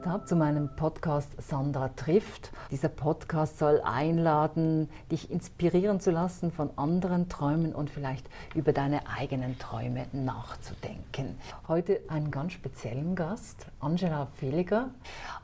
eingeschaltet habt zu meinem Podcast Sandra trifft. Dieser Podcast soll einladen, dich inspirieren zu lassen von anderen Träumen und vielleicht über deine eigenen Träume nachzudenken. Heute einen ganz speziellen Gast, Angela Feliger.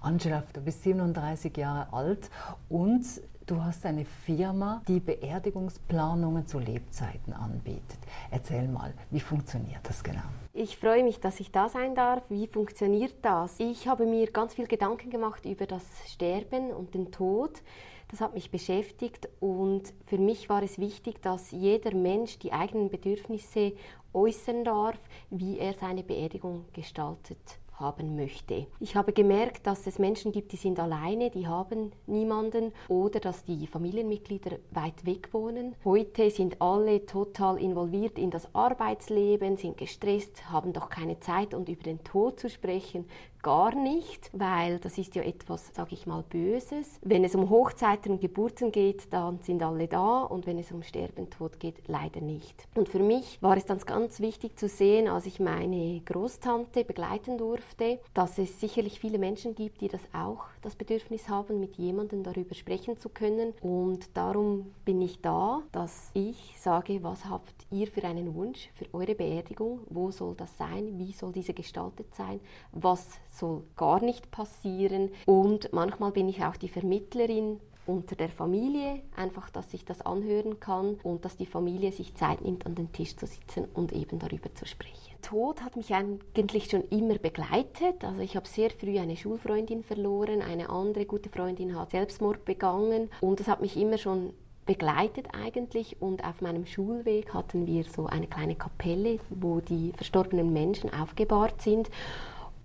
Angela, du bist 37 Jahre alt und Du hast eine Firma, die Beerdigungsplanungen zu Lebzeiten anbietet. Erzähl mal, wie funktioniert das genau? Ich freue mich, dass ich da sein darf. Wie funktioniert das? Ich habe mir ganz viel Gedanken gemacht über das Sterben und den Tod. Das hat mich beschäftigt und für mich war es wichtig, dass jeder Mensch die eigenen Bedürfnisse äußern darf, wie er seine Beerdigung gestaltet haben möchte. Ich habe gemerkt, dass es Menschen gibt, die sind alleine, die haben niemanden oder dass die Familienmitglieder weit weg wohnen. Heute sind alle total involviert in das Arbeitsleben, sind gestresst, haben doch keine Zeit und über den Tod zu sprechen, gar nicht, weil das ist ja etwas, sage ich mal, Böses. Wenn es um Hochzeiten und Geburten geht, dann sind alle da und wenn es um Sterben, Tod geht, leider nicht. Und für mich war es dann ganz wichtig zu sehen, als ich meine Großtante begleiten durfte, dass es sicherlich viele Menschen gibt, die das auch das Bedürfnis haben, mit jemandem darüber sprechen zu können. Und darum bin ich da, dass ich sage, was habt ihr für einen Wunsch für eure Beerdigung? Wo soll das sein? Wie soll diese gestaltet sein? Was soll gar nicht passieren. Und manchmal bin ich auch die Vermittlerin unter der Familie, einfach, dass ich das anhören kann und dass die Familie sich Zeit nimmt, an den Tisch zu sitzen und eben darüber zu sprechen. Tod hat mich eigentlich schon immer begleitet. Also ich habe sehr früh eine Schulfreundin verloren, eine andere gute Freundin hat Selbstmord begangen und das hat mich immer schon begleitet eigentlich und auf meinem Schulweg hatten wir so eine kleine Kapelle, wo die verstorbenen Menschen aufgebahrt sind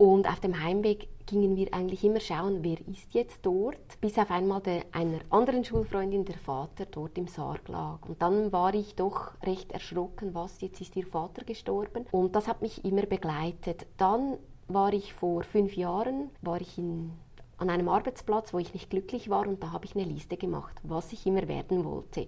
und auf dem Heimweg gingen wir eigentlich immer schauen, wer ist jetzt dort, bis auf einmal der, einer anderen Schulfreundin der Vater dort im Sarg lag. Und dann war ich doch recht erschrocken, was, jetzt ist ihr Vater gestorben. Und das hat mich immer begleitet. Dann war ich vor fünf Jahren, war ich in an einem Arbeitsplatz, wo ich nicht glücklich war und da habe ich eine Liste gemacht, was ich immer werden wollte.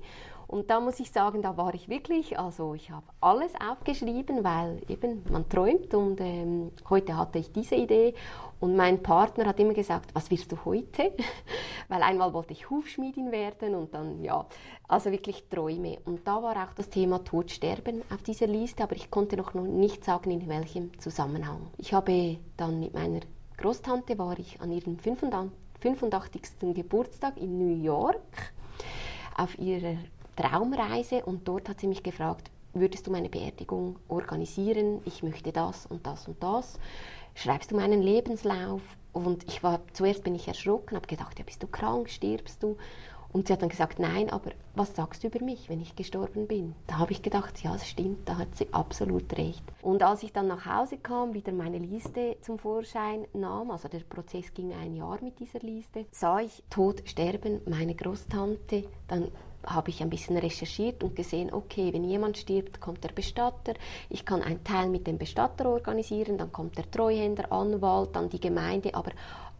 Und da muss ich sagen, da war ich wirklich, also ich habe alles aufgeschrieben, weil eben man träumt und ähm, heute hatte ich diese Idee und mein Partner hat immer gesagt, was wirst du heute? weil einmal wollte ich Hufschmiedin werden und dann, ja, also wirklich Träume. Und da war auch das Thema Tod, Sterben auf dieser Liste, aber ich konnte noch nicht sagen, in welchem Zusammenhang. Ich habe dann mit meiner Großtante war ich an ihrem 85. Geburtstag in New York auf ihrer Traumreise und dort hat sie mich gefragt, würdest du meine Beerdigung organisieren? Ich möchte das und das und das. Schreibst du meinen Lebenslauf? Und ich war zuerst bin ich erschrocken, habe gedacht, ja, bist du krank, stirbst du? Und sie hat dann gesagt, nein, aber was sagst du über mich, wenn ich gestorben bin? Da habe ich gedacht, ja, das stimmt, da hat sie absolut recht. Und als ich dann nach Hause kam, wieder meine Liste zum Vorschein nahm, also der Prozess ging ein Jahr mit dieser Liste, sah ich Tod, Sterben, meine Großtante, dann habe ich ein bisschen recherchiert und gesehen, okay, wenn jemand stirbt, kommt der Bestatter. Ich kann einen Teil mit dem Bestatter organisieren, dann kommt der Treuhänder, Anwalt, dann die Gemeinde, aber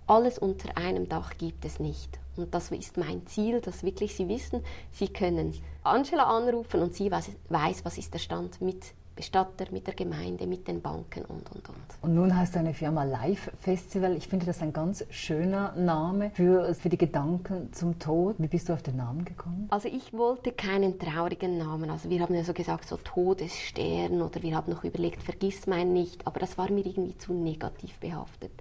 alles unter einem Dach gibt es nicht. Und das ist mein Ziel, dass wirklich Sie wissen, Sie können Angela anrufen und sie weiß, weiß was ist der Stand mit Bestatter, mit der Gemeinde, mit den Banken und, und, und. Und nun heißt deine Firma Live Festival. Ich finde das ein ganz schöner Name für, für die Gedanken zum Tod. Wie bist du auf den Namen gekommen? Also ich wollte keinen traurigen Namen. Also wir haben ja so gesagt, so Todesstern oder wir haben noch überlegt, vergiss mein nicht. Aber das war mir irgendwie zu negativ behaftet.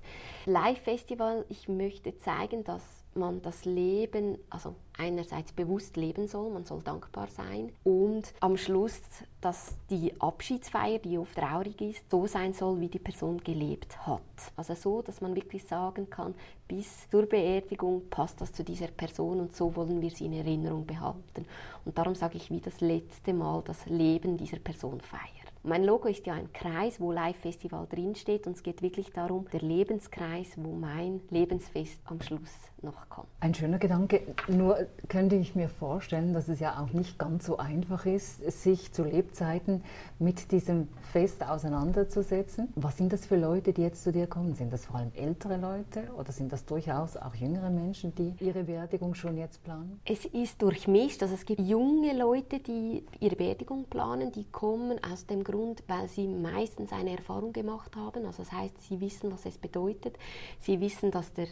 Live Festival, ich möchte zeigen, dass man das Leben, also einerseits bewusst leben soll, man soll dankbar sein und am Schluss, dass die Abschiedsfeier, die oft traurig ist, so sein soll, wie die Person gelebt hat. Also so, dass man wirklich sagen kann, bis zur Beerdigung passt das zu dieser Person und so wollen wir sie in Erinnerung behalten. Und darum sage ich wie das letzte Mal das Leben dieser Person feiern. Mein Logo ist ja ein Kreis, wo Live Festival drinsteht und es geht wirklich darum, der Lebenskreis, wo mein Lebensfest am Schluss noch kommt. Ein schöner Gedanke. Nur könnte ich mir vorstellen, dass es ja auch nicht ganz so einfach ist, sich zu Lebzeiten mit diesem Fest auseinanderzusetzen. Was sind das für Leute, die jetzt zu dir kommen? Sind das vor allem ältere Leute oder sind das durchaus auch jüngere Menschen, die ihre Beerdigung schon jetzt planen? Es ist durchmischt. Also es gibt junge Leute, die ihre Beerdigung planen, die kommen aus dem Grund, weil sie meistens eine Erfahrung gemacht haben. Also das heißt, sie wissen, was es bedeutet. Sie wissen, dass der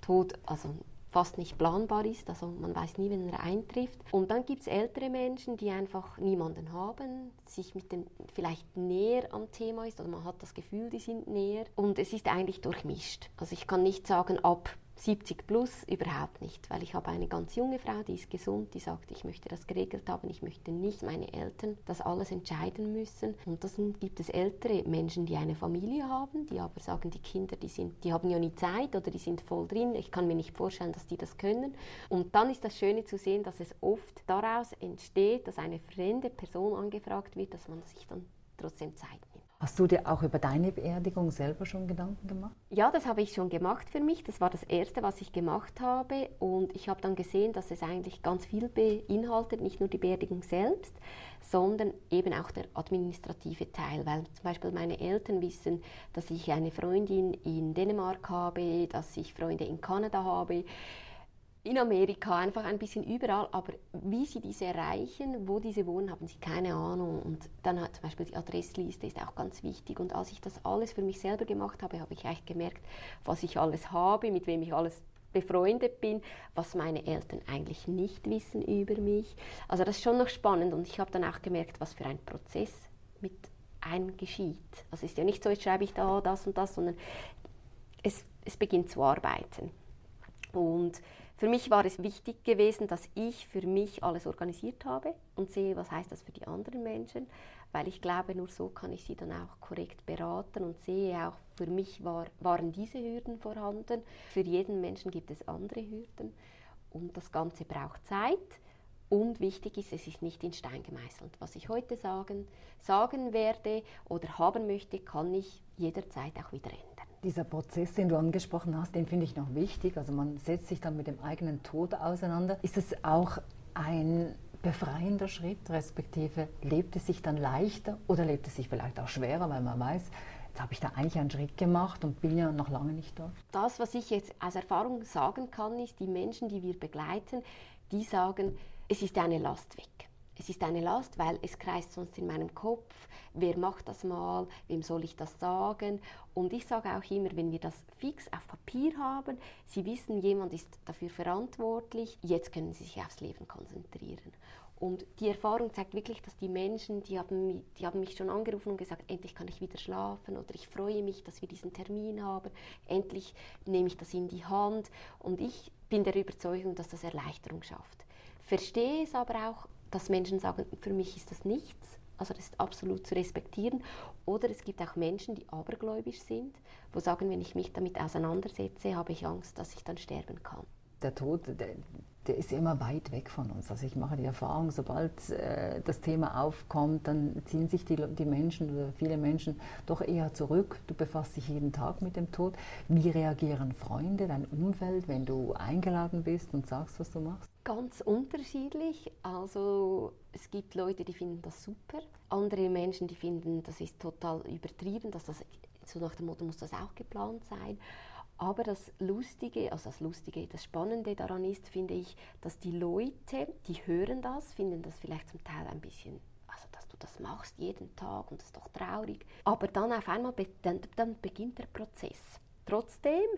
Tod also fast nicht planbar ist, also man weiß nie, wenn er eintrifft. Und dann gibt es ältere Menschen, die einfach niemanden haben, sich mit dem vielleicht näher am Thema ist, oder man hat das Gefühl, die sind näher. Und es ist eigentlich durchmischt. Also ich kann nicht sagen, ab 70 plus überhaupt nicht, weil ich habe eine ganz junge Frau, die ist gesund, die sagt, ich möchte das geregelt haben, ich möchte nicht meine Eltern das alles entscheiden müssen. Und dann gibt es ältere Menschen, die eine Familie haben, die aber sagen, die Kinder, die, sind, die haben ja nie Zeit oder die sind voll drin, ich kann mir nicht vorstellen, dass die das können. Und dann ist das Schöne zu sehen, dass es oft daraus entsteht, dass eine fremde Person angefragt wird, dass man sich dann trotzdem Zeit. Hast du dir auch über deine Beerdigung selber schon Gedanken gemacht? Ja, das habe ich schon gemacht für mich. Das war das Erste, was ich gemacht habe. Und ich habe dann gesehen, dass es eigentlich ganz viel beinhaltet, nicht nur die Beerdigung selbst, sondern eben auch der administrative Teil. Weil zum Beispiel meine Eltern wissen, dass ich eine Freundin in Dänemark habe, dass ich Freunde in Kanada habe in Amerika, einfach ein bisschen überall, aber wie sie diese erreichen, wo diese wohnen, haben sie keine Ahnung. Und dann hat zum Beispiel die Adressliste ist auch ganz wichtig. Und als ich das alles für mich selber gemacht habe, habe ich eigentlich gemerkt, was ich alles habe, mit wem ich alles befreundet bin, was meine Eltern eigentlich nicht wissen über mich. Also das ist schon noch spannend und ich habe dann auch gemerkt, was für ein Prozess mit einem geschieht. Also es ist ja nicht so, jetzt schreibe ich da das und das, sondern es, es beginnt zu arbeiten. Und für mich war es wichtig gewesen, dass ich für mich alles organisiert habe und sehe, was heißt das für die anderen Menschen, weil ich glaube, nur so kann ich sie dann auch korrekt beraten und sehe auch, für mich war, waren diese Hürden vorhanden. Für jeden Menschen gibt es andere Hürden und das Ganze braucht Zeit. Und wichtig ist, es ist nicht in Stein gemeißelt. Was ich heute sagen, sagen werde oder haben möchte, kann ich jederzeit auch wieder ändern. Dieser Prozess, den du angesprochen hast, den finde ich noch wichtig. Also man setzt sich dann mit dem eigenen Tod auseinander. Ist es auch ein befreiender Schritt, respektive lebt es sich dann leichter oder lebt es sich vielleicht auch schwerer, weil man weiß, jetzt habe ich da eigentlich einen Schritt gemacht und bin ja noch lange nicht dort. Das, was ich jetzt aus Erfahrung sagen kann, ist, die Menschen, die wir begleiten, die sagen, es ist eine Last weg. Es ist eine Last, weil es kreist sonst in meinem Kopf, wer macht das mal, wem soll ich das sagen. Und ich sage auch immer, wenn wir das fix auf Papier haben, Sie wissen, jemand ist dafür verantwortlich, jetzt können Sie sich aufs Leben konzentrieren. Und die Erfahrung zeigt wirklich, dass die Menschen, die haben, die haben mich schon angerufen und gesagt, endlich kann ich wieder schlafen oder ich freue mich, dass wir diesen Termin haben, endlich nehme ich das in die Hand. Und ich bin der Überzeugung, dass das Erleichterung schafft. Verstehe es aber auch, dass Menschen sagen, für mich ist das nichts. Also das ist absolut zu respektieren. Oder es gibt auch Menschen, die abergläubisch sind, wo sagen, wenn ich mich damit auseinandersetze, habe ich Angst, dass ich dann sterben kann. Der Tod, der, der ist immer weit weg von uns. Also ich mache die Erfahrung, sobald äh, das Thema aufkommt, dann ziehen sich die, die Menschen oder viele Menschen doch eher zurück. Du befasst dich jeden Tag mit dem Tod. Wie reagieren Freunde, dein Umfeld, wenn du eingeladen bist und sagst, was du machst? Ganz unterschiedlich. Also es gibt Leute, die finden das super. Andere Menschen, die finden, das ist total übertrieben, dass das so nach dem Motto muss das auch geplant sein. Aber das Lustige, also das Lustige, das Spannende daran ist, finde ich, dass die Leute, die hören das, finden das vielleicht zum Teil ein bisschen, also dass du das machst jeden Tag und das ist doch traurig. Aber dann auf einmal, dann, dann beginnt der Prozess. Trotzdem,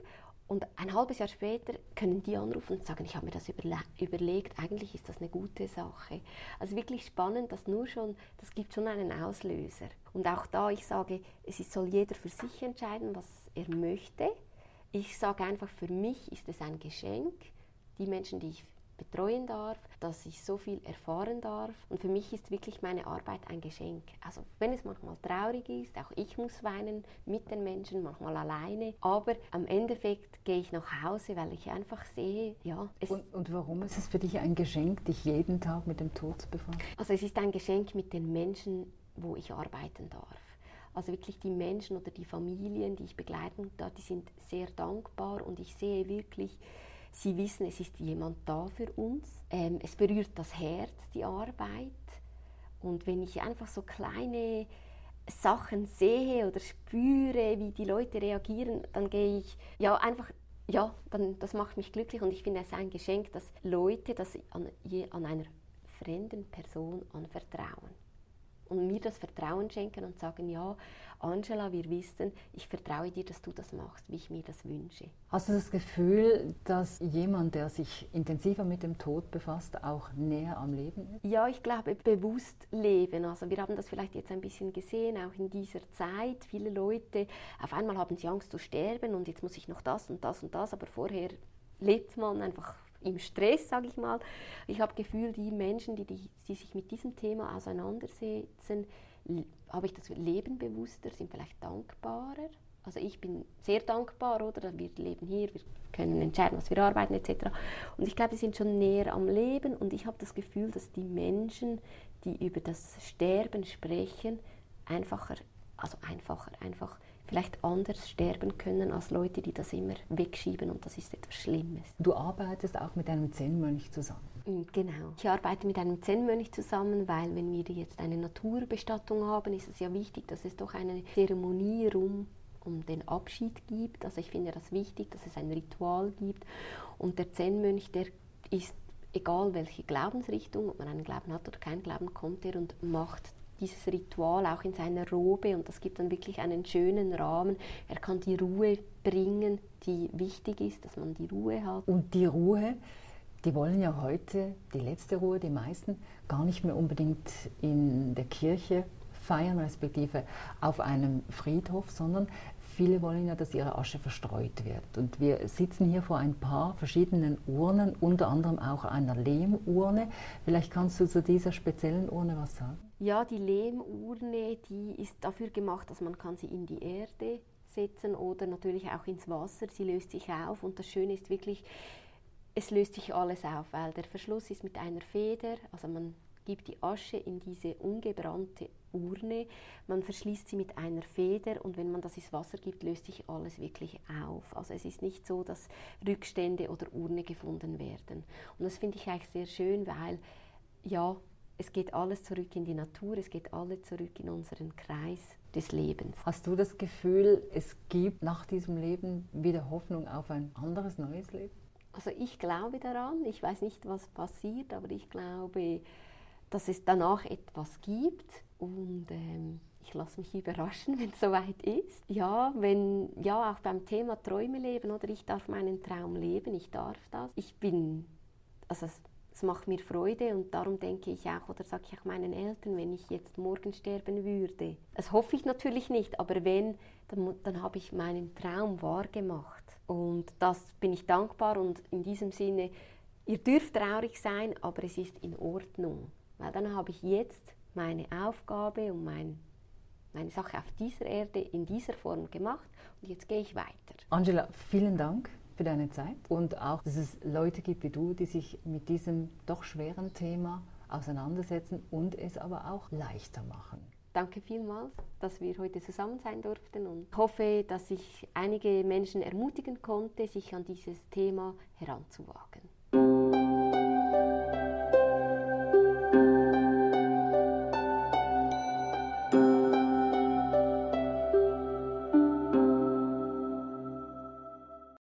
und ein halbes Jahr später können die anrufen und sagen, ich habe mir das überle überlegt, eigentlich ist das eine gute Sache. Also wirklich spannend, dass nur schon, das gibt schon einen Auslöser. Und auch da, ich sage, es soll jeder für sich entscheiden, was er möchte. Ich sage einfach, für mich ist es ein Geschenk, die Menschen, die ich betreuen darf, dass ich so viel erfahren darf. Und für mich ist wirklich meine Arbeit ein Geschenk. Also wenn es manchmal traurig ist, auch ich muss weinen mit den Menschen, manchmal alleine. Aber am Endeffekt gehe ich nach Hause, weil ich einfach sehe, ja. Und, und warum ist es für dich ein Geschenk, dich jeden Tag mit dem Tod zu befassen? Also es ist ein Geschenk mit den Menschen, wo ich arbeiten darf. Also wirklich die Menschen oder die Familien, die ich begleiten darf, die sind sehr dankbar und ich sehe wirklich, Sie wissen, es ist jemand da für uns. Ähm, es berührt das Herz, die Arbeit. Und wenn ich einfach so kleine Sachen sehe oder spüre, wie die Leute reagieren, dann gehe ich ja einfach ja, dann, das macht mich glücklich und ich finde es ein Geschenk, dass Leute das an, an einer fremden Person anvertrauen und mir das Vertrauen schenken und sagen, ja, Angela, wir wissen, ich vertraue dir, dass du das machst, wie ich mir das wünsche. Hast du das Gefühl, dass jemand, der sich intensiver mit dem Tod befasst, auch näher am Leben ist? Ja, ich glaube, bewusst leben. Also wir haben das vielleicht jetzt ein bisschen gesehen, auch in dieser Zeit. Viele Leute, auf einmal haben sie Angst zu sterben und jetzt muss ich noch das und das und das, aber vorher lebt man einfach im Stress, sage ich mal. Ich habe Gefühl, die Menschen, die, die, die sich mit diesem Thema auseinandersetzen, habe ich das Leben bewusster, sind vielleicht dankbarer. Also ich bin sehr dankbar, oder? Wir leben hier, wir können entscheiden, was wir arbeiten etc. Und ich glaube, wir sind schon näher am Leben und ich habe das Gefühl, dass die Menschen, die über das Sterben sprechen, einfacher, also einfacher, einfach vielleicht anders sterben können als Leute, die das immer wegschieben und das ist etwas Schlimmes. Du arbeitest auch mit einem Zen-Mönch zusammen. Mm, genau. Ich arbeite mit einem Zen-Mönch zusammen, weil wenn wir jetzt eine Naturbestattung haben, ist es ja wichtig, dass es doch eine Zeremonie rum um den Abschied gibt. Also ich finde das wichtig, dass es ein Ritual gibt. Und der Zen-Mönch, der ist egal welche Glaubensrichtung, ob man einen Glauben hat oder keinen Glauben, kommt er und macht dieses Ritual auch in seiner Robe und das gibt dann wirklich einen schönen Rahmen. Er kann die Ruhe bringen, die wichtig ist, dass man die Ruhe hat. Und die Ruhe, die wollen ja heute, die letzte Ruhe, die meisten, gar nicht mehr unbedingt in der Kirche feiern, respektive auf einem Friedhof, sondern Viele wollen ja, dass ihre Asche verstreut wird. Und wir sitzen hier vor ein paar verschiedenen Urnen, unter anderem auch einer Lehmurne. Vielleicht kannst du zu dieser speziellen Urne was sagen? Ja, die Lehmurne, die ist dafür gemacht, dass man kann sie in die Erde setzen oder natürlich auch ins Wasser. Sie löst sich auf und das Schöne ist wirklich, es löst sich alles auf, weil der Verschluss ist mit einer Feder, also man gibt die Asche in diese ungebrannte Urne, man verschließt sie mit einer Feder und wenn man das ins Wasser gibt, löst sich alles wirklich auf. Also es ist nicht so, dass Rückstände oder Urne gefunden werden. Und das finde ich eigentlich sehr schön, weil ja, es geht alles zurück in die Natur, es geht alles zurück in unseren Kreis des Lebens. Hast du das Gefühl, es gibt nach diesem Leben wieder Hoffnung auf ein anderes, neues Leben? Also ich glaube daran, ich weiß nicht, was passiert, aber ich glaube, dass es danach etwas gibt und ähm, ich lasse mich überraschen, wenn es soweit ist. Ja, wenn, ja, auch beim Thema Träume leben oder ich darf meinen Traum leben, ich darf das. Ich bin, also es, es macht mir Freude und darum denke ich auch oder sage ich auch meinen Eltern, wenn ich jetzt morgen sterben würde. Das hoffe ich natürlich nicht, aber wenn, dann, dann habe ich meinen Traum wahrgemacht. Und das bin ich dankbar und in diesem Sinne, ihr dürft traurig sein, aber es ist in Ordnung. Weil dann habe ich jetzt meine Aufgabe und mein, meine Sache auf dieser Erde in dieser Form gemacht und jetzt gehe ich weiter. Angela, vielen Dank für deine Zeit und auch, dass es Leute gibt wie du, die sich mit diesem doch schweren Thema auseinandersetzen und es aber auch leichter machen. Danke vielmals, dass wir heute zusammen sein durften und hoffe, dass ich einige Menschen ermutigen konnte, sich an dieses Thema heranzuwagen.